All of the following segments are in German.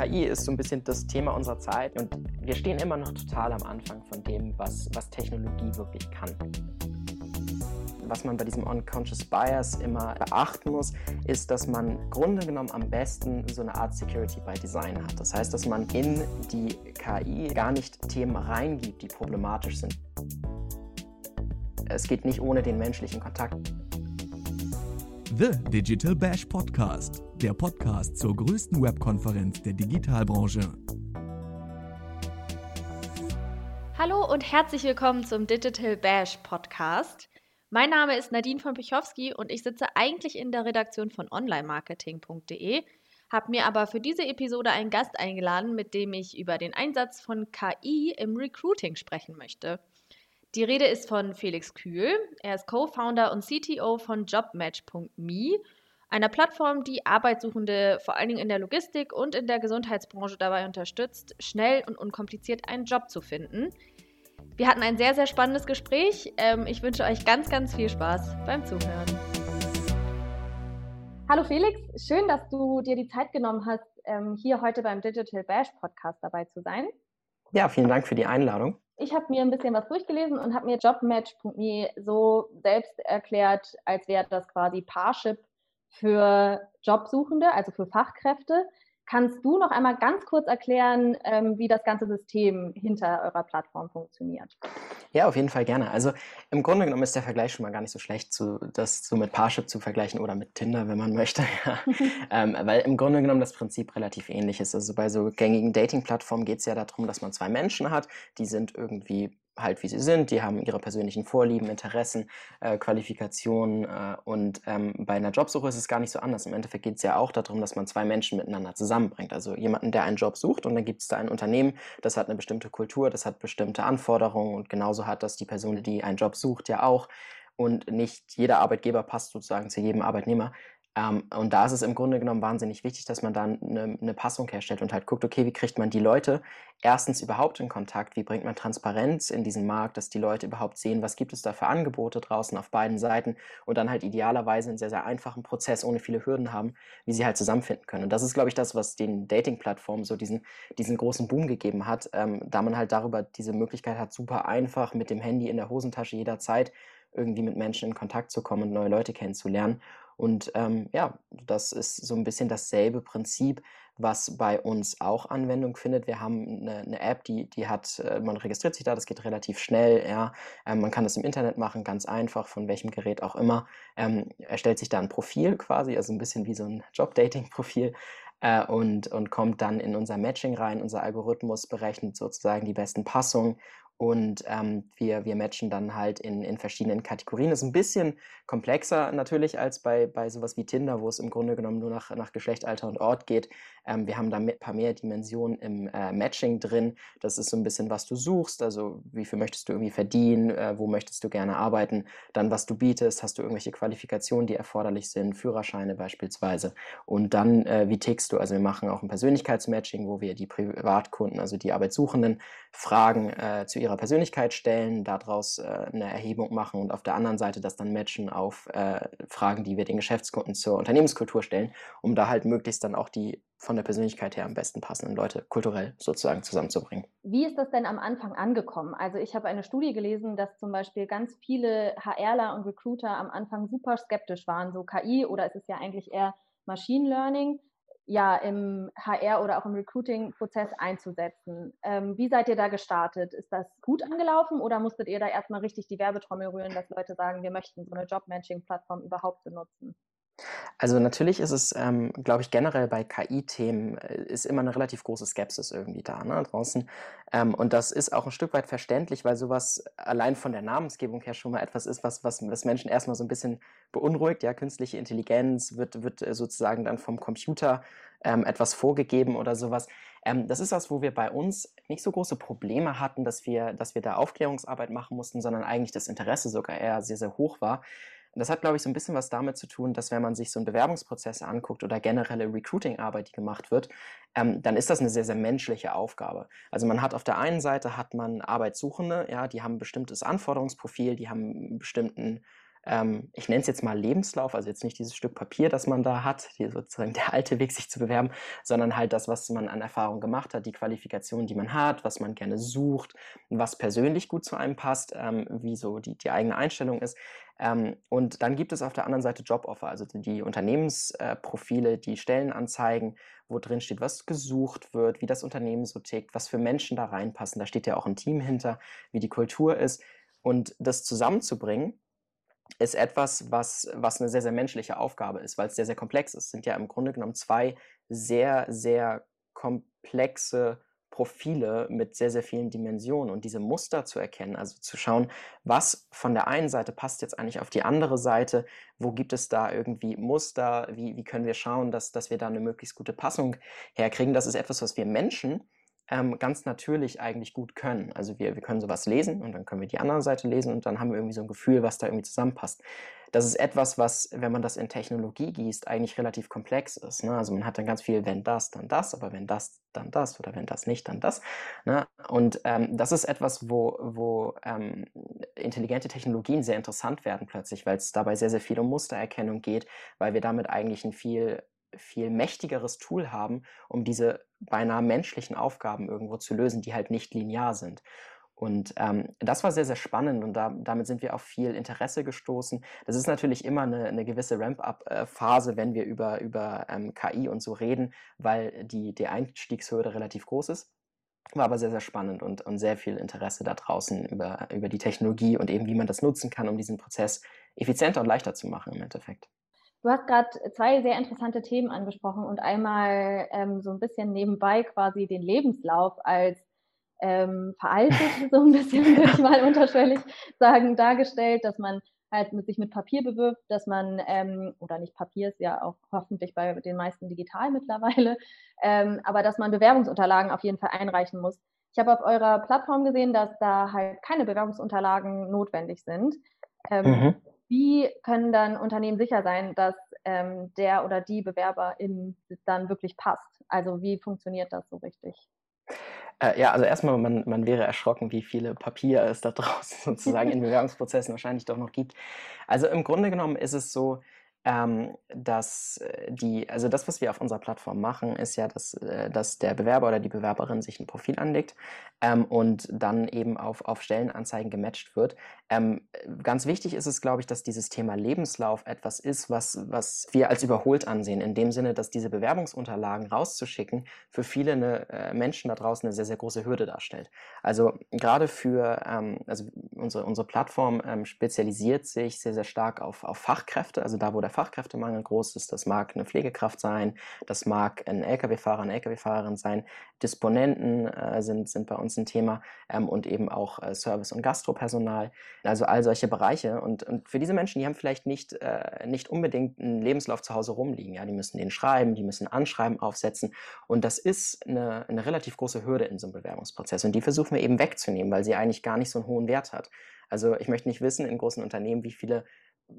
KI ist so ein bisschen das Thema unserer Zeit und wir stehen immer noch total am Anfang von dem, was, was Technologie wirklich kann. Was man bei diesem Unconscious Bias immer beachten muss, ist, dass man Grunde genommen am besten so eine Art Security by Design hat. Das heißt, dass man in die KI gar nicht Themen reingibt, die problematisch sind. Es geht nicht ohne den menschlichen Kontakt. The Digital Bash Podcast, der Podcast zur größten Webkonferenz der Digitalbranche. Hallo und herzlich willkommen zum Digital Bash Podcast. Mein Name ist Nadine von Pichowski und ich sitze eigentlich in der Redaktion von onlinemarketing.de, habe mir aber für diese Episode einen Gast eingeladen, mit dem ich über den Einsatz von KI im Recruiting sprechen möchte. Die Rede ist von Felix Kühl. Er ist Co-Founder und CTO von JobMatch.me, einer Plattform, die Arbeitssuchende vor allen Dingen in der Logistik und in der Gesundheitsbranche dabei unterstützt, schnell und unkompliziert einen Job zu finden. Wir hatten ein sehr, sehr spannendes Gespräch. Ähm, ich wünsche euch ganz, ganz viel Spaß beim Zuhören. Hallo Felix, schön, dass du dir die Zeit genommen hast, ähm, hier heute beim Digital Bash Podcast dabei zu sein. Ja, vielen Dank für die Einladung ich habe mir ein bisschen was durchgelesen und habe mir Jobmatch.me so selbst erklärt, als wäre das quasi Parship für Jobsuchende, also für Fachkräfte. Kannst du noch einmal ganz kurz erklären, ähm, wie das ganze System hinter eurer Plattform funktioniert? Ja, auf jeden Fall gerne. Also im Grunde genommen ist der Vergleich schon mal gar nicht so schlecht, zu, das so mit Parship zu vergleichen oder mit Tinder, wenn man möchte. ähm, weil im Grunde genommen das Prinzip relativ ähnlich ist. Also bei so gängigen Dating-Plattformen geht es ja darum, dass man zwei Menschen hat, die sind irgendwie halt wie sie sind, die haben ihre persönlichen Vorlieben, Interessen, äh, Qualifikationen äh, und ähm, bei einer Jobsuche ist es gar nicht so anders. Im Endeffekt geht es ja auch darum, dass man zwei Menschen miteinander zusammenbringt. Also jemanden, der einen Job sucht und dann gibt es da ein Unternehmen, das hat eine bestimmte Kultur, das hat bestimmte Anforderungen und genauso hat das die Person, die einen Job sucht, ja auch. Und nicht jeder Arbeitgeber passt sozusagen zu jedem Arbeitnehmer. Ähm, und da ist es im Grunde genommen wahnsinnig wichtig, dass man dann eine, eine, Passung herstellt und halt guckt, okay, wie kriegt man die Leute erstens überhaupt in Kontakt, wie bringt man Transparenz in diesen Markt, dass die Leute überhaupt sehen, was gibt es da für Angebote draußen auf beiden Seiten und dann halt idealerweise einen sehr, sehr einfachen Prozess ohne viele Hürden haben, wie sie halt zusammenfinden können. Und das ist, glaube ich, das, was den Dating-Plattformen so diesen, diesen großen Boom gegeben hat, ähm, da man halt darüber diese Möglichkeit hat, super einfach mit dem Handy in der Hosentasche jederzeit irgendwie mit Menschen in Kontakt zu kommen und neue Leute kennenzulernen. Und ähm, ja, das ist so ein bisschen dasselbe Prinzip, was bei uns auch Anwendung findet. Wir haben eine, eine App, die, die hat, äh, man registriert sich da, das geht relativ schnell, ja. Ähm, man kann das im Internet machen, ganz einfach, von welchem Gerät auch immer. Ähm, erstellt sich da ein Profil quasi, also ein bisschen wie so ein Job-Dating-Profil. Äh, und, und kommt dann in unser Matching rein. Unser Algorithmus berechnet sozusagen die besten Passungen und ähm, wir, wir matchen dann halt in, in verschiedenen Kategorien. Ist ein bisschen komplexer natürlich als bei, bei sowas wie Tinder, wo es im Grunde genommen nur nach, nach Geschlecht, Alter und Ort geht. Ähm, wir haben da ein paar mehr Dimensionen im äh, Matching drin. Das ist so ein bisschen, was du suchst. Also wie viel möchtest du irgendwie verdienen, äh, wo möchtest du gerne arbeiten. Dann, was du bietest, hast du irgendwelche Qualifikationen, die erforderlich sind, Führerscheine beispielsweise. Und dann, äh, wie tickst du? Also wir machen auch ein Persönlichkeitsmatching, wo wir die Privatkunden, also die Arbeitssuchenden, Fragen äh, zu ihrer Persönlichkeit stellen, daraus äh, eine Erhebung machen und auf der anderen Seite das dann matchen auf äh, Fragen, die wir den Geschäftskunden zur Unternehmenskultur stellen, um da halt möglichst dann auch die von der Persönlichkeit her am besten passenden Leute kulturell sozusagen zusammenzubringen. Wie ist das denn am Anfang angekommen? Also ich habe eine Studie gelesen, dass zum Beispiel ganz viele HRler und Recruiter am Anfang super skeptisch waren, so KI oder ist es ja eigentlich eher Machine Learning ja im HR oder auch im Recruiting-Prozess einzusetzen. Ähm, wie seid ihr da gestartet? Ist das gut angelaufen oder musstet ihr da erstmal richtig die Werbetrommel rühren, dass Leute sagen, wir möchten so eine Job-Matching-Plattform überhaupt benutzen? Also natürlich ist es, ähm, glaube ich, generell bei KI-Themen äh, ist immer eine relativ große Skepsis irgendwie da ne, draußen. Ähm, und das ist auch ein Stück weit verständlich, weil sowas allein von der Namensgebung her schon mal etwas ist, was, was, was Menschen erstmal so ein bisschen beunruhigt. Ja, künstliche Intelligenz wird, wird äh, sozusagen dann vom Computer ähm, etwas vorgegeben oder sowas. Ähm, das ist was, wo wir bei uns nicht so große Probleme hatten, dass wir, dass wir da Aufklärungsarbeit machen mussten, sondern eigentlich das Interesse sogar eher sehr, sehr hoch war. Und das hat, glaube ich, so ein bisschen was damit zu tun, dass wenn man sich so einen Bewerbungsprozess anguckt oder generelle Recruiting-Arbeit, die gemacht wird, ähm, dann ist das eine sehr, sehr menschliche Aufgabe. Also man hat auf der einen Seite hat man Arbeitssuchende, ja, die haben ein bestimmtes Anforderungsprofil, die haben einen bestimmten ähm, ich nenne es jetzt mal Lebenslauf, also jetzt nicht dieses Stück Papier, das man da hat, die sozusagen der alte Weg, sich zu bewerben, sondern halt das, was man an Erfahrung gemacht hat, die Qualifikation, die man hat, was man gerne sucht, was persönlich gut zu einem passt, ähm, wie so die, die eigene Einstellung ist. Ähm, und dann gibt es auf der anderen Seite Joboffer, also die Unternehmensprofile, äh, die Stellenanzeigen, wo drin steht, was gesucht wird, wie das Unternehmen so tickt, was für Menschen da reinpassen. Da steht ja auch ein Team hinter, wie die Kultur ist. Und das zusammenzubringen, ist etwas, was, was eine sehr, sehr menschliche Aufgabe ist, weil es sehr, sehr komplex ist. Es sind ja im Grunde genommen zwei sehr, sehr komplexe Profile mit sehr, sehr vielen Dimensionen und diese Muster zu erkennen, also zu schauen, was von der einen Seite passt jetzt eigentlich auf die andere Seite, wo gibt es da irgendwie Muster, wie, wie können wir schauen, dass, dass wir da eine möglichst gute Passung herkriegen. Das ist etwas, was wir Menschen ähm, ganz natürlich eigentlich gut können. Also wir, wir können sowas lesen und dann können wir die andere Seite lesen und dann haben wir irgendwie so ein Gefühl, was da irgendwie zusammenpasst. Das ist etwas, was, wenn man das in Technologie gießt, eigentlich relativ komplex ist. Ne? Also man hat dann ganz viel, wenn das, dann das, aber wenn das, dann das oder wenn das nicht, dann das. Ne? Und ähm, das ist etwas, wo, wo ähm, intelligente Technologien sehr interessant werden plötzlich, weil es dabei sehr, sehr viel um Mustererkennung geht, weil wir damit eigentlich ein viel viel mächtigeres Tool haben, um diese beinahe menschlichen Aufgaben irgendwo zu lösen, die halt nicht linear sind. Und ähm, das war sehr, sehr spannend und da, damit sind wir auf viel Interesse gestoßen. Das ist natürlich immer eine, eine gewisse Ramp-up-Phase, wenn wir über, über ähm, KI und so reden, weil die, die Einstiegshürde relativ groß ist. War aber sehr, sehr spannend und, und sehr viel Interesse da draußen über, über die Technologie und eben wie man das nutzen kann, um diesen Prozess effizienter und leichter zu machen im Endeffekt. Du hast gerade zwei sehr interessante Themen angesprochen und einmal ähm, so ein bisschen nebenbei quasi den Lebenslauf als ähm, veraltet, so ein bisschen, würde ich mal unterschwellig sagen, dargestellt, dass man halt mit sich mit Papier bewirbt, dass man, ähm, oder nicht Papier ist ja auch hoffentlich bei den meisten digital mittlerweile, ähm, aber dass man Bewerbungsunterlagen auf jeden Fall einreichen muss. Ich habe auf eurer Plattform gesehen, dass da halt keine Bewerbungsunterlagen notwendig sind. Ähm, mhm. Wie können dann Unternehmen sicher sein, dass ähm, der oder die Bewerberin dann wirklich passt? Also wie funktioniert das so richtig? Äh, ja, also erstmal, man, man wäre erschrocken, wie viele Papier es da draußen sozusagen in Bewerbungsprozessen wahrscheinlich doch noch gibt. Also im Grunde genommen ist es so, ähm, dass äh, die, also das, was wir auf unserer Plattform machen, ist ja, dass, äh, dass der Bewerber oder die Bewerberin sich ein Profil anlegt ähm, und dann eben auf, auf Stellenanzeigen gematcht wird. Ähm, ganz wichtig ist es, glaube ich, dass dieses Thema Lebenslauf etwas ist, was, was wir als überholt ansehen, in dem Sinne, dass diese Bewerbungsunterlagen rauszuschicken für viele eine, äh, Menschen da draußen eine sehr, sehr große Hürde darstellt. Also gerade für, ähm, also unsere, unsere Plattform ähm, spezialisiert sich sehr, sehr stark auf, auf Fachkräfte, also da, wo der der Fachkräftemangel groß ist. Das mag eine Pflegekraft sein, das mag ein Lkw-Fahrer, eine Lkw-Fahrerin sein. Disponenten äh, sind, sind bei uns ein Thema ähm, und eben auch äh, Service- und Gastropersonal. Also all solche Bereiche. Und, und für diese Menschen, die haben vielleicht nicht, äh, nicht unbedingt einen Lebenslauf zu Hause rumliegen. Ja? Die müssen den schreiben, die müssen Anschreiben aufsetzen. Und das ist eine, eine relativ große Hürde in so einem Bewerbungsprozess. Und die versuchen wir eben wegzunehmen, weil sie eigentlich gar nicht so einen hohen Wert hat. Also ich möchte nicht wissen in großen Unternehmen, wie viele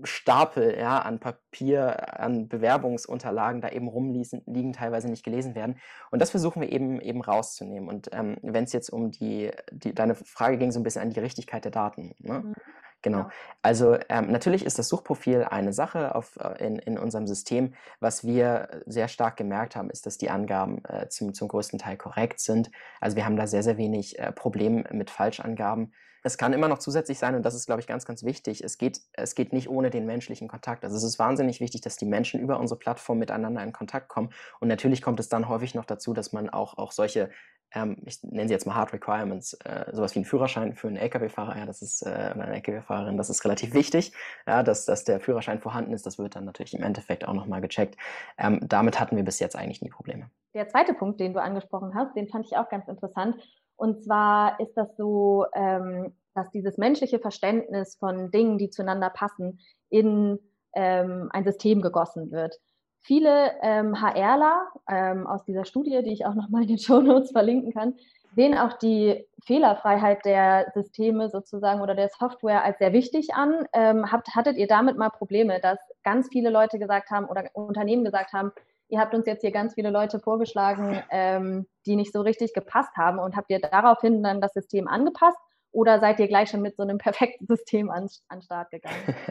Stapel ja, an Papier, an Bewerbungsunterlagen da eben rumliegen, teilweise nicht gelesen werden. Und das versuchen wir eben, eben rauszunehmen. Und ähm, wenn es jetzt um die, die, deine Frage ging, so ein bisschen an die Richtigkeit der Daten. Ne? Mhm. Genau. Ja. Also ähm, natürlich ist das Suchprofil eine Sache auf, äh, in, in unserem System. Was wir sehr stark gemerkt haben, ist, dass die Angaben äh, zum, zum größten Teil korrekt sind. Also wir haben da sehr, sehr wenig äh, Problem mit Falschangaben. Es kann immer noch zusätzlich sein, und das ist, glaube ich, ganz, ganz wichtig, es geht, es geht nicht ohne den menschlichen Kontakt. Also es ist wahnsinnig wichtig, dass die Menschen über unsere Plattform miteinander in Kontakt kommen. Und natürlich kommt es dann häufig noch dazu, dass man auch, auch solche, ähm, ich nenne sie jetzt mal Hard Requirements, äh, sowas wie einen Führerschein für einen Lkw-Fahrer, ja, das ist, äh, oder eine Lkw-Fahrerin, das ist relativ wichtig, ja, dass, dass der Führerschein vorhanden ist, das wird dann natürlich im Endeffekt auch nochmal gecheckt. Ähm, damit hatten wir bis jetzt eigentlich nie Probleme. Der zweite Punkt, den du angesprochen hast, den fand ich auch ganz interessant. Und zwar ist das so, ähm, dass dieses menschliche Verständnis von Dingen, die zueinander passen, in ähm, ein System gegossen wird. Viele ähm, HRler ähm, aus dieser Studie, die ich auch nochmal in den Show Notes verlinken kann, sehen auch die Fehlerfreiheit der Systeme sozusagen oder der Software als sehr wichtig an. Ähm, habt, hattet ihr damit mal Probleme, dass ganz viele Leute gesagt haben oder Unternehmen gesagt haben, ihr habt uns jetzt hier ganz viele Leute vorgeschlagen, ähm, die nicht so richtig gepasst haben und habt ihr daraufhin dann das System angepasst? Oder seid ihr gleich schon mit so einem perfekten System an, an Start gegangen?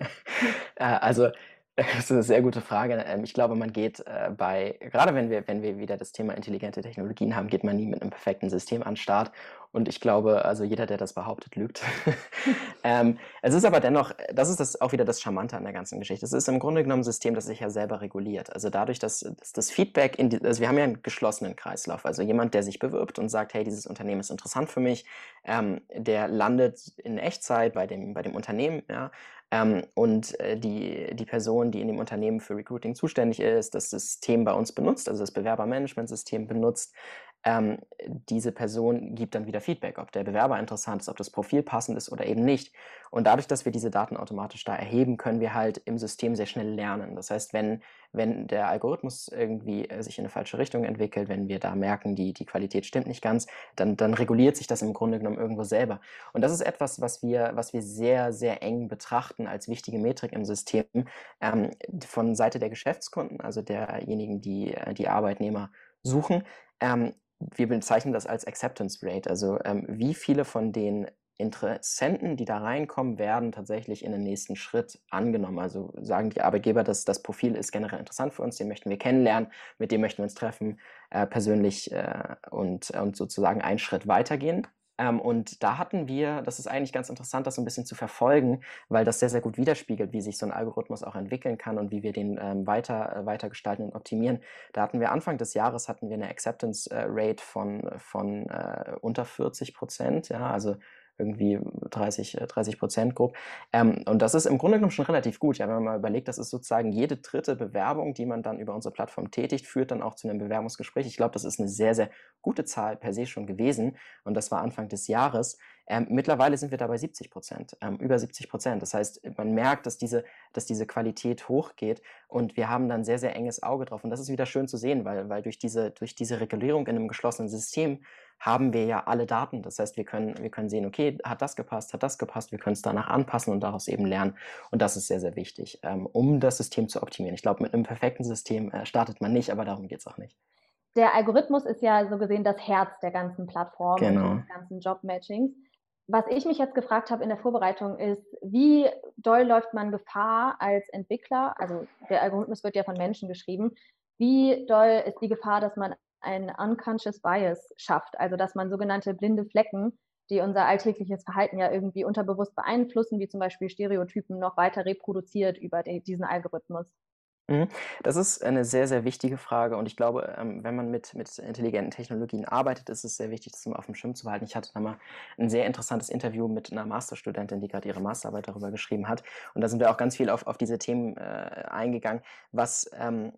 Äh, also das ist eine sehr gute Frage. Ähm, ich glaube, man geht äh, bei, gerade wenn wir, wenn wir wieder das Thema intelligente Technologien haben, geht man nie mit einem perfekten System an den Start. Und ich glaube, also jeder, der das behauptet, lügt. ähm, es ist aber dennoch, das ist das, auch wieder das Charmante an der ganzen Geschichte. Es ist im Grunde genommen ein System, das sich ja selber reguliert. Also dadurch, dass, dass das Feedback, in die, also wir haben ja einen geschlossenen Kreislauf. Also jemand, der sich bewirbt und sagt, hey, dieses Unternehmen ist interessant für mich, ähm, der landet in Echtzeit bei dem, bei dem Unternehmen, ja, ähm, und äh, die, die Person, die in dem Unternehmen für Recruiting zuständig ist, das System bei uns benutzt, also das Bewerbermanagementsystem benutzt, ähm, diese Person gibt dann wieder Feedback, ob der Bewerber interessant ist, ob das Profil passend ist oder eben nicht. Und dadurch, dass wir diese Daten automatisch da erheben, können wir halt im System sehr schnell lernen. Das heißt, wenn, wenn der Algorithmus irgendwie äh, sich in eine falsche Richtung entwickelt, wenn wir da merken, die, die Qualität stimmt nicht ganz, dann, dann reguliert sich das im Grunde genommen irgendwo selber. Und das ist etwas, was wir, was wir sehr, sehr eng betrachten als wichtige Metrik im System ähm, von Seite der Geschäftskunden, also derjenigen, die äh, die Arbeitnehmer suchen. Ähm, wir bezeichnen das als Acceptance Rate, also ähm, wie viele von den Interessenten, die da reinkommen, werden tatsächlich in den nächsten Schritt angenommen. Also sagen die Arbeitgeber, dass das Profil ist generell interessant für uns, den möchten wir kennenlernen, mit dem möchten wir uns treffen, äh, persönlich äh, und, und sozusagen einen Schritt weitergehen. Ähm, und da hatten wir, das ist eigentlich ganz interessant, das so ein bisschen zu verfolgen, weil das sehr, sehr gut widerspiegelt, wie sich so ein Algorithmus auch entwickeln kann und wie wir den ähm, weiter, äh, weiter gestalten und optimieren. Da hatten wir Anfang des Jahres hatten wir eine Acceptance äh, Rate von, von äh, unter 40 Prozent, ja, also irgendwie 30, 30 äh, Prozent grob. Ähm, und das ist im Grunde genommen schon relativ gut. Ja, wenn man mal überlegt, das ist sozusagen jede dritte Bewerbung, die man dann über unsere Plattform tätigt, führt dann auch zu einem Bewerbungsgespräch. Ich glaube, das ist eine sehr, sehr gute Zahl per se schon gewesen. Und das war Anfang des Jahres. Ähm, mittlerweile sind wir da bei 70 Prozent, ähm, über 70 Prozent. Das heißt, man merkt, dass diese, dass diese Qualität hochgeht und wir haben dann sehr, sehr enges Auge drauf. Und das ist wieder schön zu sehen, weil, weil durch, diese, durch diese Regulierung in einem geschlossenen System haben wir ja alle Daten. Das heißt, wir können, wir können sehen, okay, hat das gepasst, hat das gepasst, wir können es danach anpassen und daraus eben lernen. Und das ist sehr, sehr wichtig, ähm, um das System zu optimieren. Ich glaube, mit einem perfekten System äh, startet man nicht, aber darum geht es auch nicht. Der Algorithmus ist ja so gesehen das Herz der ganzen Plattform genau. und des ganzen Jobmatchings. Was ich mich jetzt gefragt habe in der Vorbereitung ist, wie doll läuft man Gefahr als Entwickler? Also der Algorithmus wird ja von Menschen geschrieben. Wie doll ist die Gefahr, dass man ein unconscious bias schafft, also dass man sogenannte blinde Flecken, die unser alltägliches Verhalten ja irgendwie unterbewusst beeinflussen, wie zum Beispiel Stereotypen, noch weiter reproduziert über die, diesen Algorithmus. Mhm. Das ist eine sehr, sehr wichtige Frage und ich glaube, ähm, wenn man mit, mit intelligenten Technologien arbeitet, ist es sehr wichtig, das mal auf dem Schirm zu behalten. Ich hatte da mal ein sehr interessantes Interview mit einer Masterstudentin, die gerade ihre Masterarbeit darüber geschrieben hat und da sind wir auch ganz viel auf, auf diese Themen äh, eingegangen, was ähm,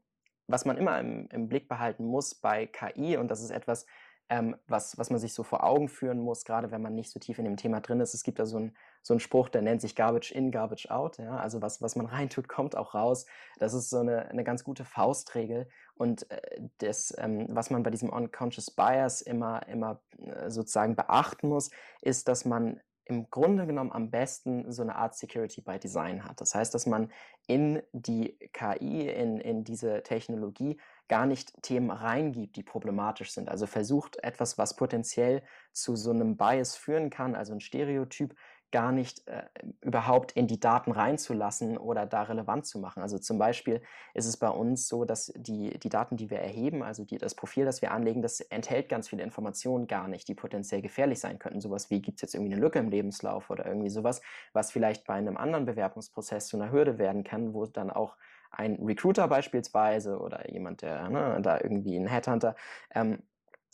was man immer im, im, Blick behalten muss bei KI, und das ist etwas, ähm, was, was man sich so vor Augen führen muss, gerade wenn man nicht so tief in dem Thema drin ist. Es gibt da so, ein, so einen Spruch, der nennt sich Garbage in, Garbage out. Ja? Also was, was man reintut, kommt auch raus. Das ist so eine, eine ganz gute Faustregel. Und äh, das, ähm, was man bei diesem Unconscious Bias immer, immer äh, sozusagen beachten muss, ist, dass man im Grunde genommen am besten so eine Art Security by Design hat. Das heißt, dass man in die KI, in, in diese Technologie gar nicht Themen reingibt, die problematisch sind. Also versucht etwas, was potenziell zu so einem Bias führen kann, also ein Stereotyp, gar nicht äh, überhaupt in die Daten reinzulassen oder da relevant zu machen. Also zum Beispiel ist es bei uns so, dass die, die Daten, die wir erheben, also die, das Profil, das wir anlegen, das enthält ganz viele Informationen gar nicht, die potenziell gefährlich sein könnten. Sowas wie, gibt es jetzt irgendwie eine Lücke im Lebenslauf oder irgendwie sowas, was vielleicht bei einem anderen Bewerbungsprozess zu einer Hürde werden kann, wo dann auch ein Recruiter beispielsweise oder jemand, der ne, da irgendwie ein Headhunter ähm,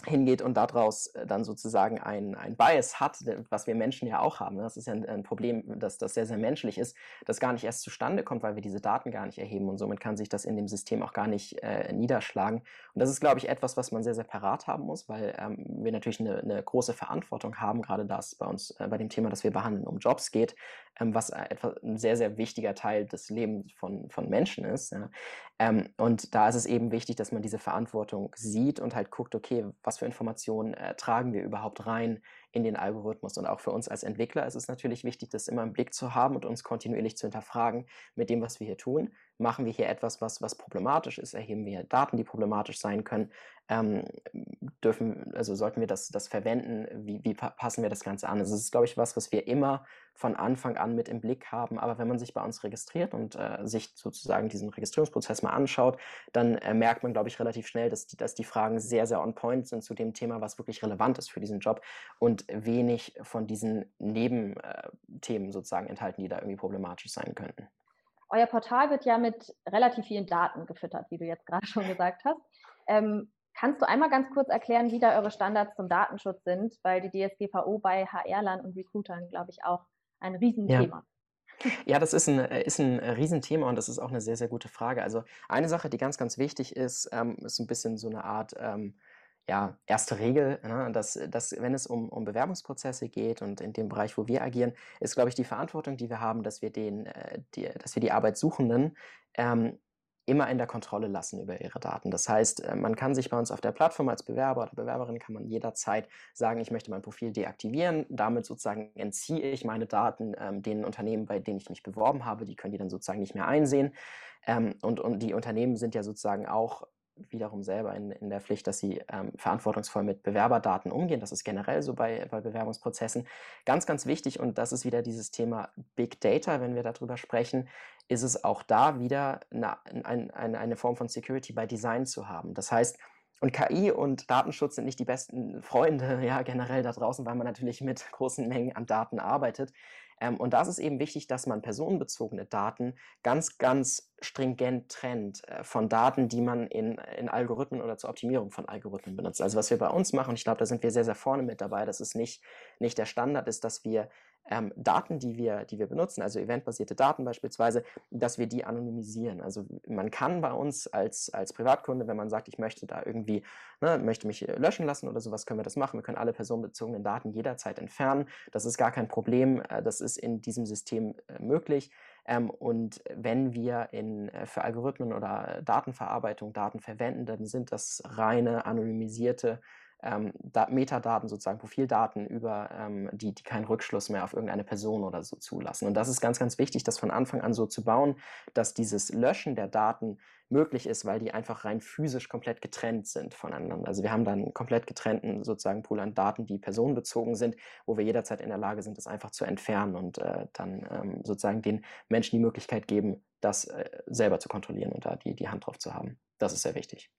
hingeht und daraus äh, dann sozusagen ein, ein Bias hat, was wir Menschen ja auch haben. Ne? Das ist ja ein, ein, Problem, dass das sehr, sehr menschlich ist, das gar nicht erst zustande kommt, weil wir diese Daten gar nicht erheben und somit kann sich das in dem System auch gar nicht äh, niederschlagen. Und das ist, glaube ich, etwas, was man sehr, sehr parat haben muss, weil ähm, wir natürlich eine, eine, große Verantwortung haben, gerade das bei uns, äh, bei dem Thema, das wir behandeln, um Jobs geht, was äh, etwa ein sehr, sehr wichtiger Teil des Lebens von, von Menschen ist. Ja. Ähm, und da ist es eben wichtig, dass man diese Verantwortung sieht und halt guckt, okay, was für Informationen äh, tragen wir überhaupt rein in den Algorithmus. Und auch für uns als Entwickler ist es natürlich wichtig, das immer im Blick zu haben und uns kontinuierlich zu hinterfragen mit dem, was wir hier tun. Machen wir hier etwas, was, was problematisch ist? Erheben wir Daten, die problematisch sein können? Ähm, dürfen, also sollten wir das, das verwenden? Wie, wie passen wir das Ganze an? Also es ist, glaube ich, was, was wir immer von Anfang an mit im Blick haben. Aber wenn man sich bei uns registriert und äh, sich sozusagen diesen Registrierungsprozess mal anschaut, dann äh, merkt man, glaube ich, relativ schnell, dass die, dass die Fragen sehr, sehr on point sind zu dem Thema, was wirklich relevant ist für diesen Job und wenig von diesen Nebenthemen äh, sozusagen enthalten, die da irgendwie problematisch sein könnten. Euer Portal wird ja mit relativ vielen Daten gefüttert, wie du jetzt gerade schon gesagt hast. Ähm, kannst du einmal ganz kurz erklären, wie da eure Standards zum Datenschutz sind? Weil die DSGVO bei HR-Lern und Recruitern, glaube ich, auch ein Riesenthema. Ja. Ja, das ist ein, ist ein Riesenthema und das ist auch eine sehr, sehr gute Frage. Also eine Sache, die ganz, ganz wichtig ist, ähm, ist ein bisschen so eine Art ähm, ja, erste Regel, ne, dass, dass wenn es um, um Bewerbungsprozesse geht und in dem Bereich, wo wir agieren, ist, glaube ich, die Verantwortung, die wir haben, dass wir, den, äh, die, dass wir die Arbeitssuchenden ähm, immer in der Kontrolle lassen über ihre Daten. Das heißt, äh, man kann sich bei uns auf der Plattform als Bewerber oder Bewerberin kann man jederzeit sagen, ich möchte mein Profil deaktivieren. Damit sozusagen entziehe ich meine Daten ähm, den Unternehmen, bei denen ich mich beworben habe. Die können die dann sozusagen nicht mehr einsehen. Ähm, und, und die Unternehmen sind ja sozusagen auch wiederum selber in, in der Pflicht, dass sie ähm, verantwortungsvoll mit Bewerberdaten umgehen. Das ist generell so bei, bei Bewerbungsprozessen. Ganz, ganz wichtig, und das ist wieder dieses Thema Big Data, wenn wir darüber sprechen, ist es auch da wieder eine, eine, eine Form von Security by Design zu haben. Das heißt, und KI und Datenschutz sind nicht die besten Freunde, ja, generell da draußen, weil man natürlich mit großen Mengen an Daten arbeitet. Ähm, und da ist eben wichtig, dass man personenbezogene Daten ganz, ganz stringent trennt äh, von Daten, die man in, in Algorithmen oder zur Optimierung von Algorithmen benutzt. Also was wir bei uns machen, ich glaube, da sind wir sehr, sehr vorne mit dabei, dass es nicht, nicht der Standard ist, dass wir ähm, Daten, die wir, die wir benutzen, also eventbasierte Daten beispielsweise, dass wir die anonymisieren. Also man kann bei uns als, als Privatkunde, wenn man sagt, ich möchte da irgendwie, ne, möchte mich äh, löschen lassen oder sowas, können wir das machen. Wir können alle personenbezogenen Daten jederzeit entfernen. Das ist gar kein Problem. Äh, das ist in diesem System äh, möglich. Ähm, und wenn wir in, für Algorithmen oder Datenverarbeitung Daten verwenden, dann sind das reine anonymisierte ähm, Metadaten, sozusagen Profildaten über, ähm, die, die keinen Rückschluss mehr auf irgendeine Person oder so zulassen. Und das ist ganz, ganz wichtig, das von Anfang an so zu bauen, dass dieses Löschen der Daten möglich ist, weil die einfach rein physisch komplett getrennt sind voneinander. Also wir haben dann einen komplett getrennten sozusagen Pool an Daten, die personenbezogen sind, wo wir jederzeit in der Lage sind, das einfach zu entfernen und äh, dann ähm, sozusagen den Menschen die Möglichkeit geben, das äh, selber zu kontrollieren und da die, die Hand drauf zu haben. Das ist sehr wichtig.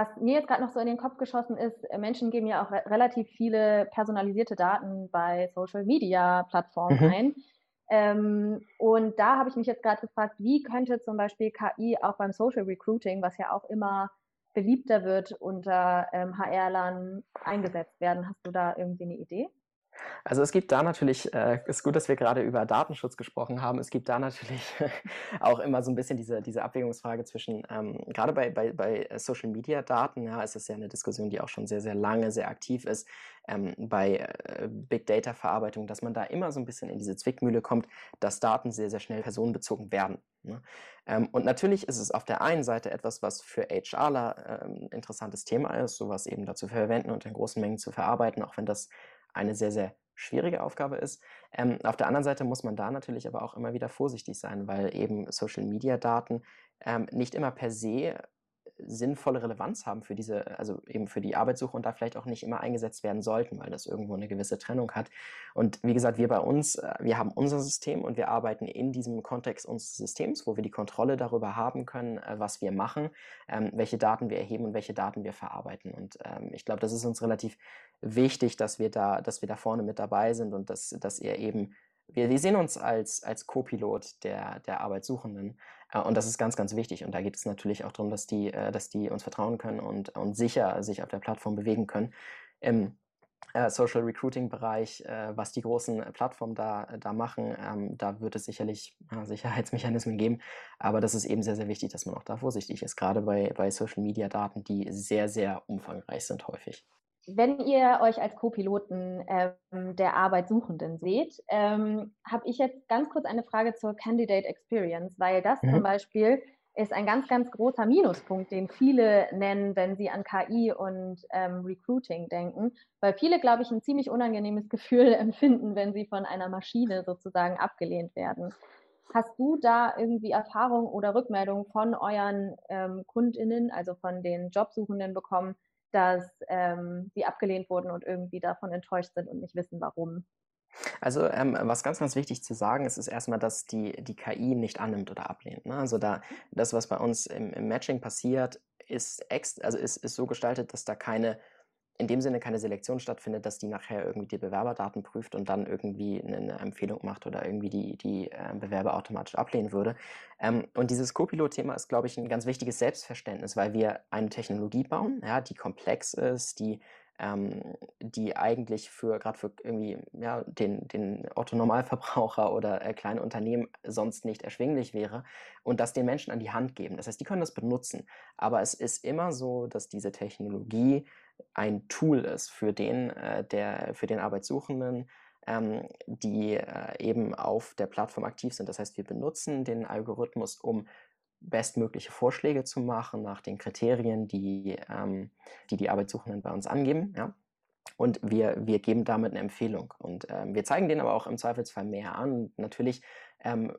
Was mir jetzt gerade noch so in den Kopf geschossen ist, äh, Menschen geben ja auch re relativ viele personalisierte Daten bei Social Media Plattformen mhm. ein. Ähm, und da habe ich mich jetzt gerade gefragt, wie könnte zum Beispiel KI auch beim Social Recruiting, was ja auch immer beliebter wird unter ähm, HR-Lern eingesetzt werden. Hast du da irgendwie eine Idee? Also es gibt da natürlich, äh, ist gut, dass wir gerade über Datenschutz gesprochen haben. Es gibt da natürlich auch immer so ein bisschen diese, diese Abwägungsfrage zwischen, ähm, gerade bei, bei, bei Social Media Daten, ja, ist das ja eine Diskussion, die auch schon sehr, sehr lange sehr aktiv ist, ähm, bei äh, Big Data Verarbeitung, dass man da immer so ein bisschen in diese Zwickmühle kommt, dass Daten sehr, sehr schnell personenbezogen werden. Ne? Ähm, und natürlich ist es auf der einen Seite etwas, was für HRler ein ähm, interessantes Thema ist, sowas eben dazu verwenden und in großen Mengen zu verarbeiten, auch wenn das eine sehr, sehr schwierige Aufgabe ist. Ähm, auf der anderen Seite muss man da natürlich aber auch immer wieder vorsichtig sein, weil eben Social-Media-Daten ähm, nicht immer per se sinnvolle Relevanz haben für diese, also eben für die Arbeitssuche und da vielleicht auch nicht immer eingesetzt werden sollten, weil das irgendwo eine gewisse Trennung hat. Und wie gesagt, wir bei uns, äh, wir haben unser System und wir arbeiten in diesem Kontext unseres Systems, wo wir die Kontrolle darüber haben können, äh, was wir machen, ähm, welche Daten wir erheben und welche Daten wir verarbeiten. Und ähm, ich glaube, das ist uns relativ wichtig, dass wir da, dass wir da vorne mit dabei sind und dass, dass ihr eben wir, wir sehen uns als, als Co-Pilot der, der Arbeitssuchenden äh, und das ist ganz, ganz wichtig. Und da geht es natürlich auch darum, dass die, äh, dass die uns vertrauen können und, und sicher sich auf der Plattform bewegen können. Im äh, Social Recruiting-Bereich, was die großen Plattformen da, da machen, ähm, da wird es sicherlich Sicherheitsmechanismen geben. Aber das ist eben sehr, sehr wichtig, dass man auch da vorsichtig ist, gerade bei, bei Social-Media-Daten, die sehr, sehr umfangreich sind häufig. Wenn ihr euch als Co-Piloten ähm, der Arbeitssuchenden seht, ähm, habe ich jetzt ganz kurz eine Frage zur Candidate Experience, weil das mhm. zum Beispiel ist ein ganz, ganz großer Minuspunkt, den viele nennen, wenn sie an KI und ähm, Recruiting denken, weil viele, glaube ich, ein ziemlich unangenehmes Gefühl empfinden, wenn sie von einer Maschine sozusagen abgelehnt werden. Hast du da irgendwie Erfahrung oder Rückmeldung von euren ähm, KundInnen, also von den Jobsuchenden bekommen, dass ähm, sie abgelehnt wurden und irgendwie davon enttäuscht sind und nicht wissen, warum? Also ähm, was ganz, ganz wichtig zu sagen ist, ist erstmal, dass die, die KI nicht annimmt oder ablehnt. Ne? Also da das, was bei uns im, im Matching passiert, ist, ex also ist, ist so gestaltet, dass da keine in dem Sinne keine Selektion stattfindet, dass die nachher irgendwie die Bewerberdaten prüft und dann irgendwie eine Empfehlung macht oder irgendwie die, die äh, Bewerber automatisch ablehnen würde. Ähm, und dieses Copilot-Thema ist, glaube ich, ein ganz wichtiges Selbstverständnis, weil wir eine Technologie bauen, ja, die komplex ist, die ähm, die eigentlich für gerade für irgendwie ja, den, den Otto-Normalverbraucher oder äh, kleine Unternehmen sonst nicht erschwinglich wäre und das den Menschen an die Hand geben. Das heißt, die können das benutzen. Aber es ist immer so, dass diese Technologie ein Tool ist für den, äh, der, für den Arbeitssuchenden, ähm, die äh, eben auf der Plattform aktiv sind. Das heißt, wir benutzen den Algorithmus, um bestmögliche Vorschläge zu machen nach den Kriterien, die ähm, die, die Arbeitssuchenden bei uns angeben. Ja? Und wir, wir geben damit eine Empfehlung. Und ähm, wir zeigen denen aber auch im Zweifelsfall mehr an. Und natürlich ähm,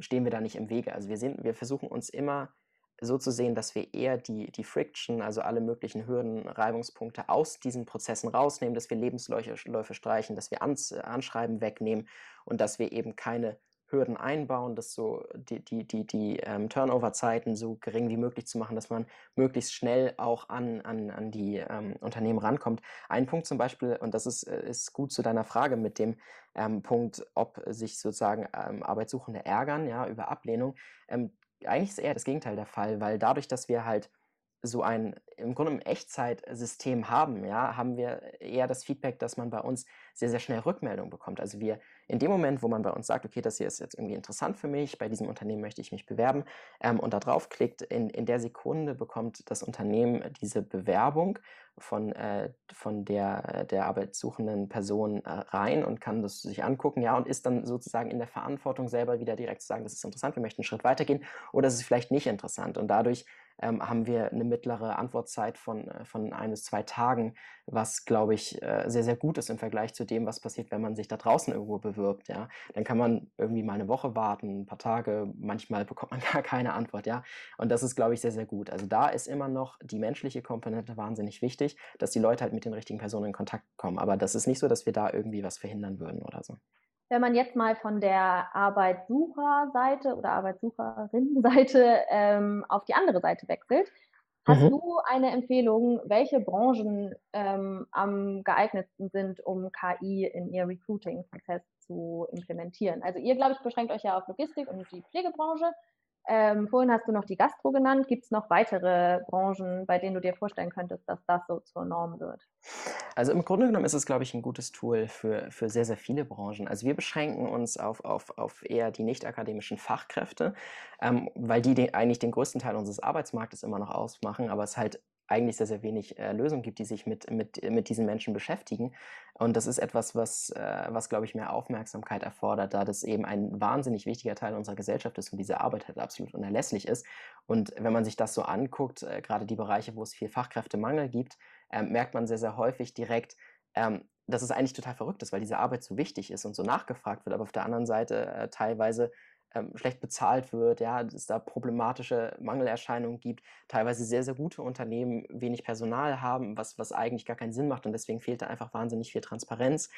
stehen wir da nicht im Wege. Also wir, sehen, wir versuchen uns immer so zu sehen, dass wir eher die, die Friction, also alle möglichen Hürden, Reibungspunkte aus diesen Prozessen rausnehmen, dass wir Lebensläufe streichen, dass wir Ans, Anschreiben wegnehmen und dass wir eben keine Hürden einbauen, dass so die, die, die, die ähm, Turnover-Zeiten so gering wie möglich zu machen, dass man möglichst schnell auch an, an, an die ähm, Unternehmen rankommt. Ein Punkt zum Beispiel, und das ist, äh, ist gut zu deiner Frage mit dem ähm, Punkt, ob sich sozusagen ähm, Arbeitssuchende ärgern, ja, über Ablehnung. Eigentlich ist eher das Gegenteil der Fall, weil dadurch, dass wir halt so ein im Grunde ein Echtzeitsystem haben, ja, haben wir eher das Feedback, dass man bei uns sehr, sehr schnell Rückmeldung bekommt. Also wir in dem Moment, wo man bei uns sagt, okay, das hier ist jetzt irgendwie interessant für mich, bei diesem Unternehmen möchte ich mich bewerben ähm, und da draufklickt, in, in der Sekunde bekommt das Unternehmen diese Bewerbung von, äh, von der, der arbeitssuchenden Person äh, rein und kann das sich angucken, ja, und ist dann sozusagen in der Verantwortung selber wieder direkt zu sagen, das ist interessant, wir möchten einen Schritt weitergehen oder es ist vielleicht nicht interessant. Und dadurch ähm, haben wir eine mittlere Antwortzeit von, äh, von ein bis zwei Tagen, was, glaube ich, äh, sehr, sehr gut ist im Vergleich zu dem, was passiert, wenn man sich da draußen irgendwo bewirbt. Ja? Dann kann man irgendwie mal eine Woche warten, ein paar Tage, manchmal bekommt man gar keine Antwort. Ja? Und das ist, glaube ich, sehr, sehr gut. Also da ist immer noch die menschliche Komponente wahnsinnig wichtig, dass die Leute halt mit den richtigen Personen in Kontakt kommen. Aber das ist nicht so, dass wir da irgendwie was verhindern würden oder so. Wenn man jetzt mal von der Arbeitssucherseite oder Arbeitssucherinnenseite ähm, auf die andere Seite wechselt, hast mhm. du eine Empfehlung, welche Branchen ähm, am geeignetsten sind, um KI in ihr Recruiting-Prozess zu implementieren? Also ihr, glaube ich, beschränkt euch ja auf Logistik und die Pflegebranche. Ähm, vorhin hast du noch die Gastro genannt. Gibt es noch weitere Branchen, bei denen du dir vorstellen könntest, dass das so zur Norm wird? Also im Grunde genommen ist es, glaube ich, ein gutes Tool für, für sehr, sehr viele Branchen. Also wir beschränken uns auf, auf, auf eher die nicht akademischen Fachkräfte, ähm, weil die den, eigentlich den größten Teil unseres Arbeitsmarktes immer noch ausmachen, aber es halt eigentlich sehr, sehr wenig äh, Lösungen gibt, die sich mit, mit, mit diesen Menschen beschäftigen. Und das ist etwas, was, äh, was glaube ich, mehr Aufmerksamkeit erfordert, da das eben ein wahnsinnig wichtiger Teil unserer Gesellschaft ist und diese Arbeit halt absolut unerlässlich ist. Und wenn man sich das so anguckt, äh, gerade die Bereiche, wo es viel Fachkräftemangel gibt, ähm, merkt man sehr, sehr häufig direkt, ähm, dass es eigentlich total verrückt ist, weil diese Arbeit so wichtig ist und so nachgefragt wird, aber auf der anderen Seite äh, teilweise ähm, schlecht bezahlt wird, ja, dass es da problematische Mangelerscheinungen gibt, teilweise sehr, sehr gute Unternehmen wenig Personal haben, was, was eigentlich gar keinen Sinn macht und deswegen fehlt da einfach wahnsinnig viel Transparenz.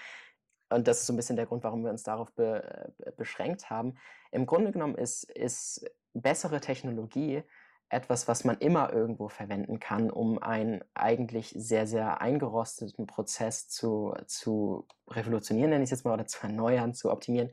Und das ist so ein bisschen der Grund, warum wir uns darauf be, äh, beschränkt haben. Im Grunde genommen ist, ist bessere Technologie etwas, was man immer irgendwo verwenden kann, um einen eigentlich sehr, sehr eingerosteten Prozess zu, zu revolutionieren, nenne ich es jetzt mal, oder zu erneuern, zu optimieren.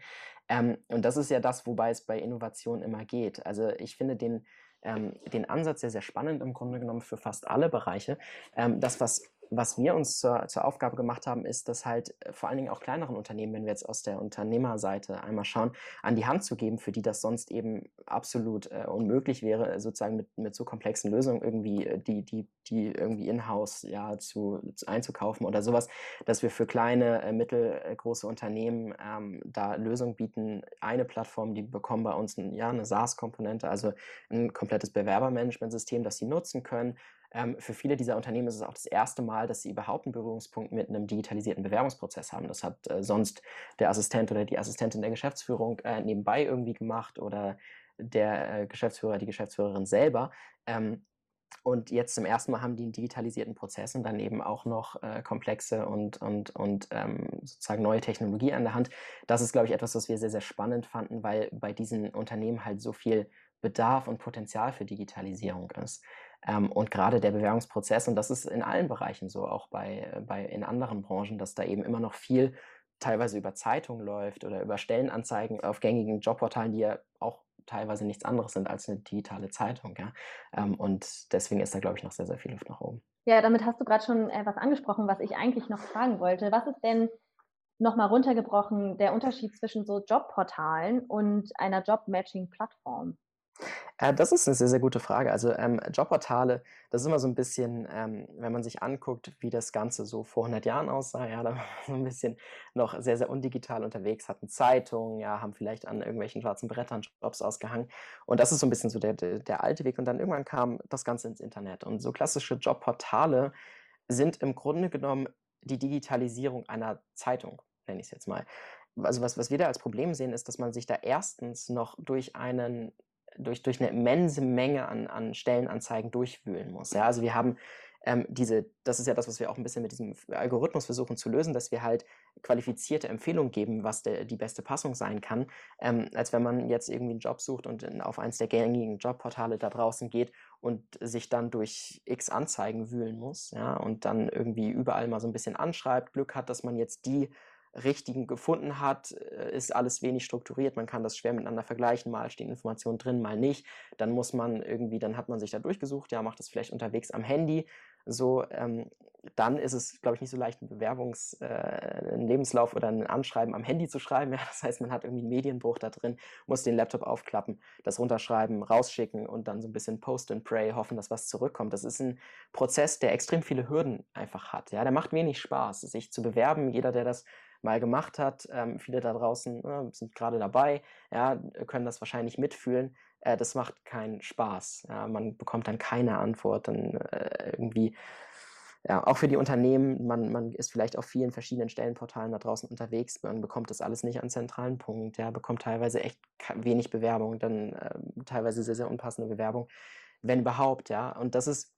Ähm, und das ist ja das, wobei es bei Innovation immer geht. Also ich finde den, ähm, den Ansatz sehr, sehr spannend im Grunde genommen für fast alle Bereiche. Ähm, das, was was wir uns zur, zur Aufgabe gemacht haben, ist, das halt äh, vor allen Dingen auch kleineren Unternehmen, wenn wir jetzt aus der Unternehmerseite einmal schauen, an die Hand zu geben, für die das sonst eben absolut äh, unmöglich wäre, sozusagen mit, mit so komplexen Lösungen irgendwie, äh, die, die, die irgendwie in-house ja, zu, zu, einzukaufen oder sowas, dass wir für kleine, äh, mittelgroße Unternehmen ähm, da Lösungen bieten. Eine Plattform, die bekommen bei uns ein, ja, eine SaaS-Komponente, also ein komplettes Bewerbermanagementsystem, das sie nutzen können ähm, für viele dieser Unternehmen ist es auch das erste Mal, dass sie überhaupt einen Berührungspunkt mit einem digitalisierten Bewerbungsprozess haben. Das hat äh, sonst der Assistent oder die Assistentin der Geschäftsführung äh, nebenbei irgendwie gemacht oder der äh, Geschäftsführer, die Geschäftsführerin selber. Ähm, und jetzt zum ersten Mal haben die einen digitalisierten Prozess und dann eben auch noch äh, komplexe und, und, und ähm, sozusagen neue Technologie an der Hand. Das ist, glaube ich, etwas, was wir sehr, sehr spannend fanden, weil bei diesen Unternehmen halt so viel Bedarf und Potenzial für Digitalisierung ist. Ähm, und gerade der Bewerbungsprozess, und das ist in allen Bereichen so, auch bei, bei in anderen Branchen, dass da eben immer noch viel teilweise über Zeitungen läuft oder über Stellenanzeigen auf gängigen Jobportalen, die ja auch teilweise nichts anderes sind als eine digitale Zeitung. Ja? Ähm, und deswegen ist da, glaube ich, noch sehr, sehr viel Luft nach oben. Ja, damit hast du gerade schon etwas angesprochen, was ich eigentlich noch fragen wollte. Was ist denn nochmal runtergebrochen der Unterschied zwischen so Jobportalen und einer Jobmatching-Plattform? Äh, das ist eine sehr, sehr gute Frage. Also ähm, Jobportale, das ist immer so ein bisschen, ähm, wenn man sich anguckt, wie das Ganze so vor 100 Jahren aussah, ja, da war so ein bisschen noch sehr, sehr undigital unterwegs, hatten Zeitungen, ja, haben vielleicht an irgendwelchen schwarzen Brettern Jobs ausgehangen. Und das ist so ein bisschen so der, der, der alte Weg. Und dann irgendwann kam das Ganze ins Internet. Und so klassische Jobportale sind im Grunde genommen die Digitalisierung einer Zeitung, nenne ich es jetzt mal also was, was wir da als Problem sehen, ist, dass man sich da erstens noch durch einen durch, durch eine immense Menge an, an Stellenanzeigen durchwühlen muss. Ja? Also wir haben ähm, diese, das ist ja das, was wir auch ein bisschen mit diesem Algorithmus versuchen zu lösen, dass wir halt qualifizierte Empfehlungen geben, was der, die beste Passung sein kann, ähm, als wenn man jetzt irgendwie einen Job sucht und in, auf eins der gängigen Jobportale da draußen geht und sich dann durch x Anzeigen wühlen muss, ja, und dann irgendwie überall mal so ein bisschen anschreibt, Glück hat, dass man jetzt die richtigen gefunden hat, äh, ist alles wenig strukturiert. Man kann das schwer miteinander vergleichen. Mal stehen Informationen drin, mal nicht. Dann muss man irgendwie, dann hat man sich da durchgesucht, ja, macht das vielleicht unterwegs am Handy. So, ähm, dann ist es, glaube ich, nicht so leicht, einen Bewerbungs-, äh, einen Lebenslauf oder ein Anschreiben am Handy zu schreiben. Ja, das heißt, man hat irgendwie einen Medienbruch da drin, muss den Laptop aufklappen, das runterschreiben, rausschicken und dann so ein bisschen Post and Pray, hoffen, dass was zurückkommt. Das ist ein Prozess, der extrem viele Hürden einfach hat. Ja, der macht wenig Spaß, sich zu bewerben. Jeder, der das mal gemacht hat. Ähm, viele da draußen äh, sind gerade dabei, ja, können das wahrscheinlich mitfühlen. Äh, das macht keinen Spaß. Ja, man bekommt dann keine Antwort. Dann äh, irgendwie, ja, auch für die Unternehmen, man, man ist vielleicht auf vielen verschiedenen Stellenportalen da draußen unterwegs, man bekommt das alles nicht an zentralen Punkt, ja, bekommt teilweise echt wenig Bewerbung, dann ähm, teilweise sehr, sehr unpassende Bewerbung, wenn überhaupt, ja. Und das ist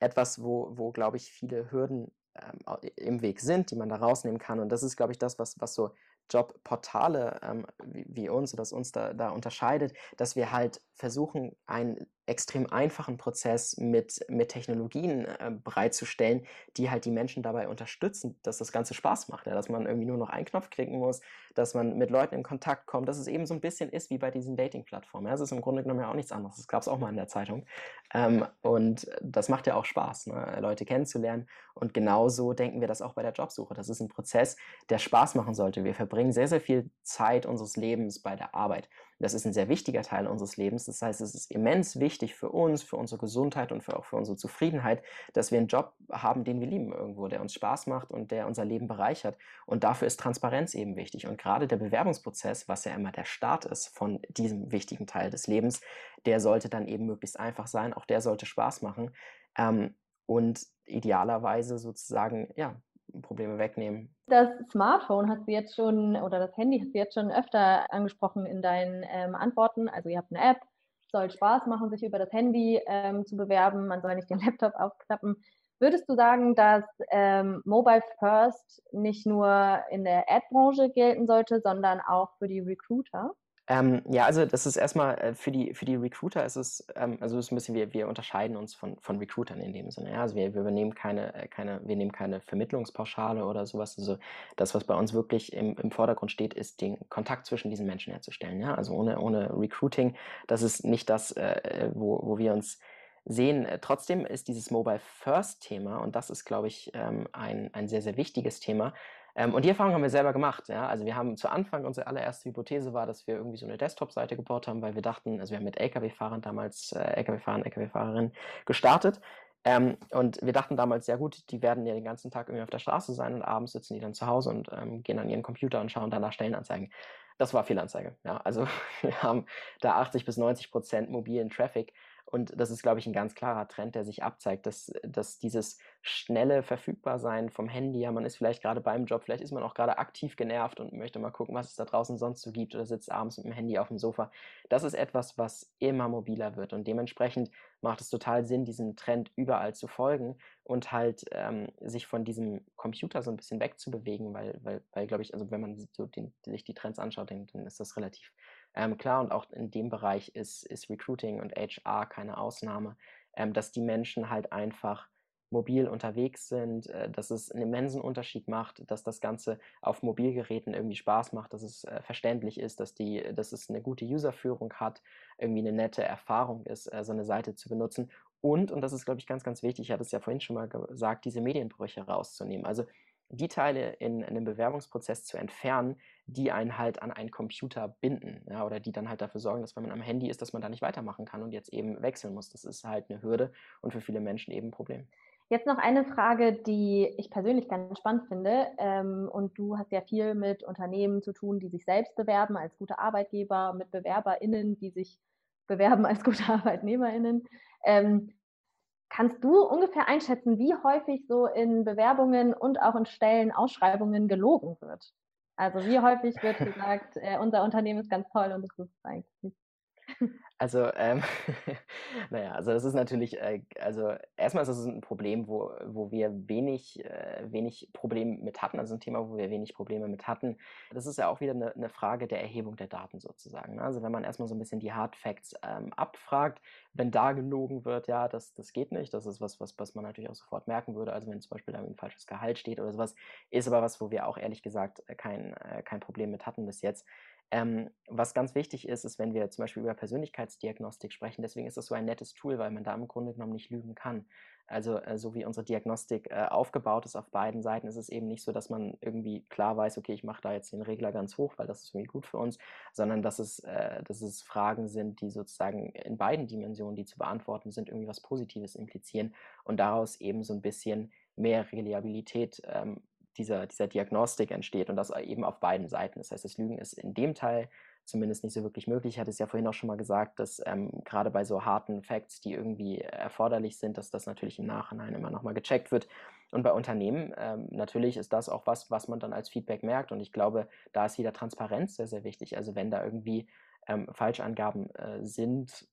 etwas, wo, wo glaube ich, viele Hürden ähm, im Weg sind, die man da rausnehmen kann. Und das ist, glaube ich, das, was, was so Jobportale ähm, wie, wie, uns oder das uns da, da unterscheidet, dass wir halt versuchen, einen extrem einfachen Prozess mit, mit Technologien äh, bereitzustellen, die halt die Menschen dabei unterstützen, dass das Ganze Spaß macht, ja? dass man irgendwie nur noch einen Knopf klicken muss, dass man mit Leuten in Kontakt kommt, dass es eben so ein bisschen ist wie bei diesen Dating-Plattformen. Ja? Es ist im Grunde genommen ja auch nichts anderes. Das gab es auch mal in der Zeitung. Ähm, und das macht ja auch Spaß, ne? Leute kennenzulernen. Und genauso denken wir das auch bei der Jobsuche. Das ist ein Prozess, der Spaß machen sollte. Wir verbringen sehr, sehr viel Zeit unseres Lebens bei der Arbeit. Das ist ein sehr wichtiger Teil unseres Lebens. Das heißt, es ist immens wichtig für uns, für unsere Gesundheit und für auch für unsere Zufriedenheit, dass wir einen Job haben, den wir lieben irgendwo, der uns Spaß macht und der unser Leben bereichert. Und dafür ist Transparenz eben wichtig. Und gerade der Bewerbungsprozess, was ja immer der Start ist von diesem wichtigen Teil des Lebens, der sollte dann eben möglichst einfach sein. Auch der sollte Spaß machen. Ähm, und idealerweise sozusagen, ja, Probleme wegnehmen. Das Smartphone hast du jetzt schon, oder das Handy hast du jetzt schon öfter angesprochen in deinen ähm, Antworten. Also ihr habt eine App, soll Spaß machen, sich über das Handy ähm, zu bewerben, man soll nicht den Laptop aufklappen. Würdest du sagen, dass ähm, Mobile First nicht nur in der Ad-Branche gelten sollte, sondern auch für die Recruiter? Ähm, ja, also das ist erstmal äh, für die, für die Recruiter ist es, ähm, also ist ein bisschen, wir, wir unterscheiden uns von, von Recruitern in dem Sinne. Ja? Also wir, wir übernehmen keine, äh, keine, wir nehmen keine Vermittlungspauschale oder sowas. Also das, was bei uns wirklich im, im Vordergrund steht, ist den Kontakt zwischen diesen Menschen herzustellen. Ja? Also ohne, ohne Recruiting, das ist nicht das, äh, wo, wo wir uns sehen. Äh, trotzdem ist dieses Mobile First Thema, und das ist, glaube ich, ähm, ein, ein sehr, sehr wichtiges Thema, ähm, und die Erfahrung haben wir selber gemacht. Ja? Also wir haben zu Anfang, unsere allererste Hypothese war, dass wir irgendwie so eine Desktop-Seite gebaut haben, weil wir dachten, also wir haben mit Lkw-Fahrern damals, äh, Lkw-Fahrern, Lkw-Fahrerinnen gestartet. Ähm, und wir dachten damals, ja gut, die werden ja den ganzen Tag irgendwie auf der Straße sein und abends sitzen die dann zu Hause und ähm, gehen an ihren Computer und schauen danach Stellenanzeigen. Das war Fehlanzeige. Ja, also wir haben da 80 bis 90 Prozent mobilen Traffic und das ist, glaube ich, ein ganz klarer Trend, der sich abzeigt, dass, dass dieses schnelle Verfügbarsein vom Handy, ja, man ist vielleicht gerade beim Job, vielleicht ist man auch gerade aktiv genervt und möchte mal gucken, was es da draußen sonst so gibt oder sitzt abends mit dem Handy auf dem Sofa. Das ist etwas, was immer mobiler wird und dementsprechend macht es total Sinn, diesem Trend überall zu folgen und halt ähm, sich von diesem Computer so ein bisschen wegzubewegen, weil, weil, weil glaube ich, also wenn man so den, sich die Trends anschaut, dann, dann ist das relativ ähm, klar, und auch in dem Bereich ist, ist Recruiting und HR keine Ausnahme, ähm, dass die Menschen halt einfach mobil unterwegs sind, äh, dass es einen immensen Unterschied macht, dass das Ganze auf Mobilgeräten irgendwie Spaß macht, dass es äh, verständlich ist, dass, die, dass es eine gute Userführung hat, irgendwie eine nette Erfahrung ist, äh, so eine Seite zu benutzen. Und, und das ist, glaube ich, ganz, ganz wichtig, ich hatte es ja vorhin schon mal gesagt, diese Medienbrüche rauszunehmen. Also die Teile in, in einem Bewerbungsprozess zu entfernen, die einen halt an einen Computer binden, ja, oder die dann halt dafür sorgen, dass wenn man am Handy ist, dass man da nicht weitermachen kann und jetzt eben wechseln muss. Das ist halt eine Hürde und für viele Menschen eben ein Problem. Jetzt noch eine Frage, die ich persönlich ganz spannend finde. Ähm, und du hast ja viel mit Unternehmen zu tun, die sich selbst bewerben als gute Arbeitgeber, mit BewerberInnen, die sich bewerben als gute ArbeitnehmerInnen. Kannst du ungefähr einschätzen, wie häufig so in Bewerbungen und auch in Stellenausschreibungen gelogen wird? Also wie häufig wird gesagt, äh, unser Unternehmen ist ganz toll und das ist es eigentlich? Also, ähm, naja, also das ist natürlich, äh, also erstmal ist es ein Problem, wo, wo wir wenig, äh, wenig Probleme mit hatten, also ein Thema, wo wir wenig Probleme mit hatten. Das ist ja auch wieder eine, eine Frage der Erhebung der Daten sozusagen. Ne? Also wenn man erstmal so ein bisschen die Hard Facts ähm, abfragt, wenn da gelogen wird, ja, das, das geht nicht, das ist was, was, was man natürlich auch sofort merken würde, also wenn zum Beispiel da ein falsches Gehalt steht oder sowas, ist aber was, wo wir auch ehrlich gesagt äh, kein, äh, kein Problem mit hatten bis jetzt. Ähm, was ganz wichtig ist, ist, wenn wir zum Beispiel über Persönlichkeitsdiagnostik sprechen, deswegen ist das so ein nettes Tool, weil man da im Grunde genommen nicht lügen kann. Also äh, so wie unsere Diagnostik äh, aufgebaut ist auf beiden Seiten, ist es eben nicht so, dass man irgendwie klar weiß, okay, ich mache da jetzt den Regler ganz hoch, weil das ist irgendwie gut für uns, sondern dass es, äh, dass es Fragen sind, die sozusagen in beiden Dimensionen, die zu beantworten sind, irgendwie was Positives implizieren und daraus eben so ein bisschen mehr Reliabilität ähm, dieser, dieser Diagnostik entsteht und das eben auf beiden Seiten. Das heißt, das Lügen ist in dem Teil zumindest nicht so wirklich möglich. Ich hatte es ja vorhin auch schon mal gesagt, dass ähm, gerade bei so harten Facts, die irgendwie erforderlich sind, dass das natürlich im Nachhinein immer nochmal gecheckt wird. Und bei Unternehmen ähm, natürlich ist das auch was, was man dann als Feedback merkt. Und ich glaube, da ist wieder Transparenz sehr, sehr wichtig. Also wenn da irgendwie ähm, Falschangaben äh, sind,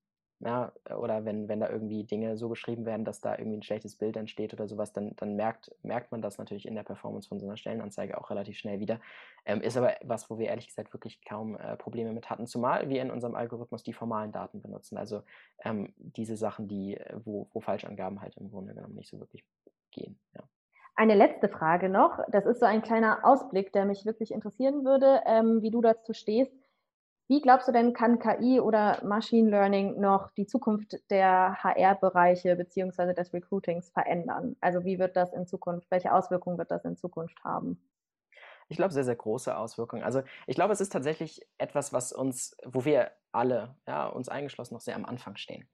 ja, oder wenn, wenn da irgendwie Dinge so geschrieben werden, dass da irgendwie ein schlechtes Bild entsteht oder sowas, dann, dann merkt, merkt man das natürlich in der Performance von so einer Stellenanzeige auch relativ schnell wieder. Ähm, ist aber was, wo wir ehrlich gesagt wirklich kaum äh, Probleme mit hatten, zumal wir in unserem Algorithmus die formalen Daten benutzen. Also ähm, diese Sachen, die, wo, wo Falschangaben halt im Grunde genommen nicht so wirklich gehen. Ja. Eine letzte Frage noch. Das ist so ein kleiner Ausblick, der mich wirklich interessieren würde, ähm, wie du dazu stehst. Wie glaubst du denn, kann KI oder Machine Learning noch die Zukunft der HR-Bereiche bzw. des Recruitings verändern? Also wie wird das in Zukunft, welche Auswirkungen wird das in Zukunft haben? Ich glaube, sehr, sehr große Auswirkungen. Also ich glaube, es ist tatsächlich etwas, was uns, wo wir alle, ja, uns eingeschlossen, noch sehr am Anfang stehen.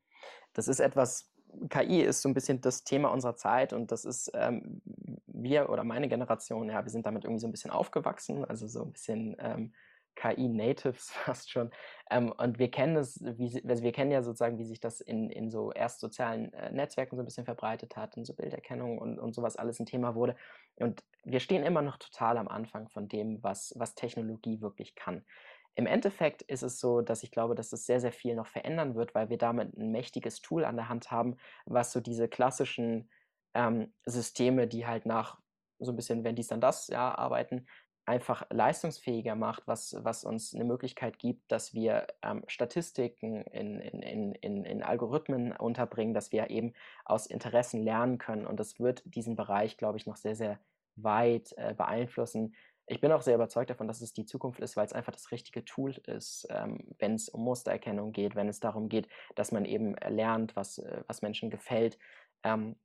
Das ist etwas, KI ist so ein bisschen das Thema unserer Zeit und das ist ähm, wir oder meine Generation, ja, wir sind damit irgendwie so ein bisschen aufgewachsen, also so ein bisschen ähm, KI-Natives fast schon. Ähm, und wir kennen es, wie, also wir kennen ja sozusagen, wie sich das in, in so erst sozialen äh, Netzwerken so ein bisschen verbreitet hat, in so Bilderkennung und, und sowas alles ein Thema wurde. Und wir stehen immer noch total am Anfang von dem, was, was Technologie wirklich kann. Im Endeffekt ist es so, dass ich glaube, dass es sehr, sehr viel noch verändern wird, weil wir damit ein mächtiges Tool an der Hand haben, was so diese klassischen ähm, Systeme, die halt nach so ein bisschen, wenn dies dann das ja, arbeiten, einfach leistungsfähiger macht, was, was uns eine Möglichkeit gibt, dass wir ähm, Statistiken in, in, in, in Algorithmen unterbringen, dass wir eben aus Interessen lernen können. Und das wird diesen Bereich, glaube ich, noch sehr, sehr weit äh, beeinflussen. ich bin auch sehr überzeugt davon, dass es die Zukunft ist, weil es einfach das richtige Tool ist, ähm, wenn es um Mustererkennung geht, wenn es darum geht, dass man eben lernt, was, äh, was Menschen gefällt. Ähm,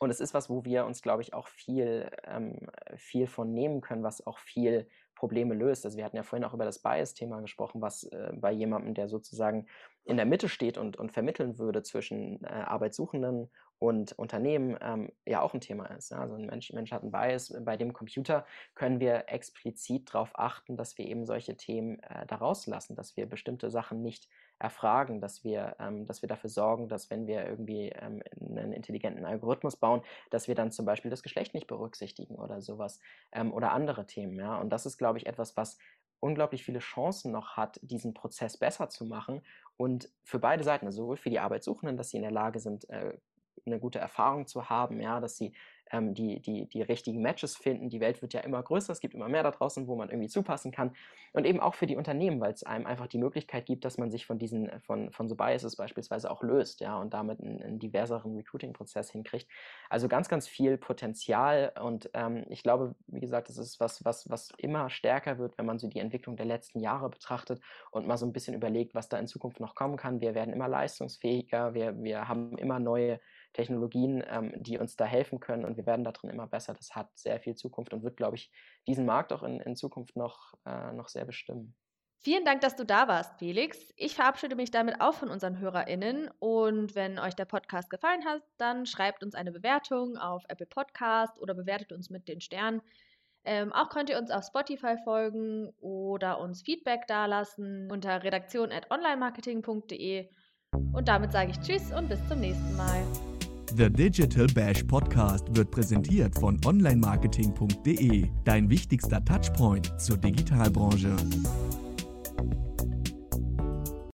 und es ist was, wo wir uns, glaube ich, auch viel, ähm, viel von nehmen können, was auch viel Probleme löst. Also wir hatten ja vorhin auch über das Bias-Thema gesprochen, was äh, bei jemandem, der sozusagen in der Mitte steht und, und vermitteln würde zwischen äh, Arbeitssuchenden und Unternehmen, ähm, ja auch ein Thema ist. Ja? Also ein Mensch, Mensch hat einen Bias. Bei dem Computer können wir explizit darauf achten, dass wir eben solche Themen äh, da rauslassen, dass wir bestimmte Sachen nicht erfragen, dass wir, ähm, dass wir dafür sorgen, dass wenn wir irgendwie ähm, einen intelligenten Algorithmus bauen, dass wir dann zum Beispiel das Geschlecht nicht berücksichtigen oder sowas ähm, oder andere Themen. Ja? Und das ist, glaube ich, etwas, was unglaublich viele Chancen noch hat, diesen Prozess besser zu machen und für beide Seiten, also sowohl für die Arbeitssuchenden, dass sie in der Lage sind, äh, eine gute Erfahrung zu haben, ja, dass sie ähm, die, die, die richtigen Matches finden. Die Welt wird ja immer größer, es gibt immer mehr da draußen, wo man irgendwie zupassen kann. Und eben auch für die Unternehmen, weil es einem einfach die Möglichkeit gibt, dass man sich von diesen, äh, von, von so Biases beispielsweise auch löst, ja, und damit einen, einen diverseren Recruiting-Prozess hinkriegt. Also ganz, ganz viel Potenzial und ähm, ich glaube, wie gesagt, das ist was, was, was immer stärker wird, wenn man so die Entwicklung der letzten Jahre betrachtet und mal so ein bisschen überlegt, was da in Zukunft noch kommen kann. Wir werden immer leistungsfähiger, wir, wir haben immer neue Technologien, ähm, die uns da helfen können und wir werden darin immer besser. Das hat sehr viel Zukunft und wird, glaube ich, diesen Markt auch in, in Zukunft noch, äh, noch sehr bestimmen. Vielen Dank, dass du da warst, Felix. Ich verabschiede mich damit auch von unseren HörerInnen. Und wenn euch der Podcast gefallen hat, dann schreibt uns eine Bewertung auf Apple Podcast oder bewertet uns mit den Sternen. Ähm, auch könnt ihr uns auf Spotify folgen oder uns Feedback dalassen unter redaktion.onlinemarketing.de. Und damit sage ich Tschüss und bis zum nächsten Mal. The Digital Bash Podcast wird präsentiert von onlinemarketing.de, dein wichtigster Touchpoint zur Digitalbranche.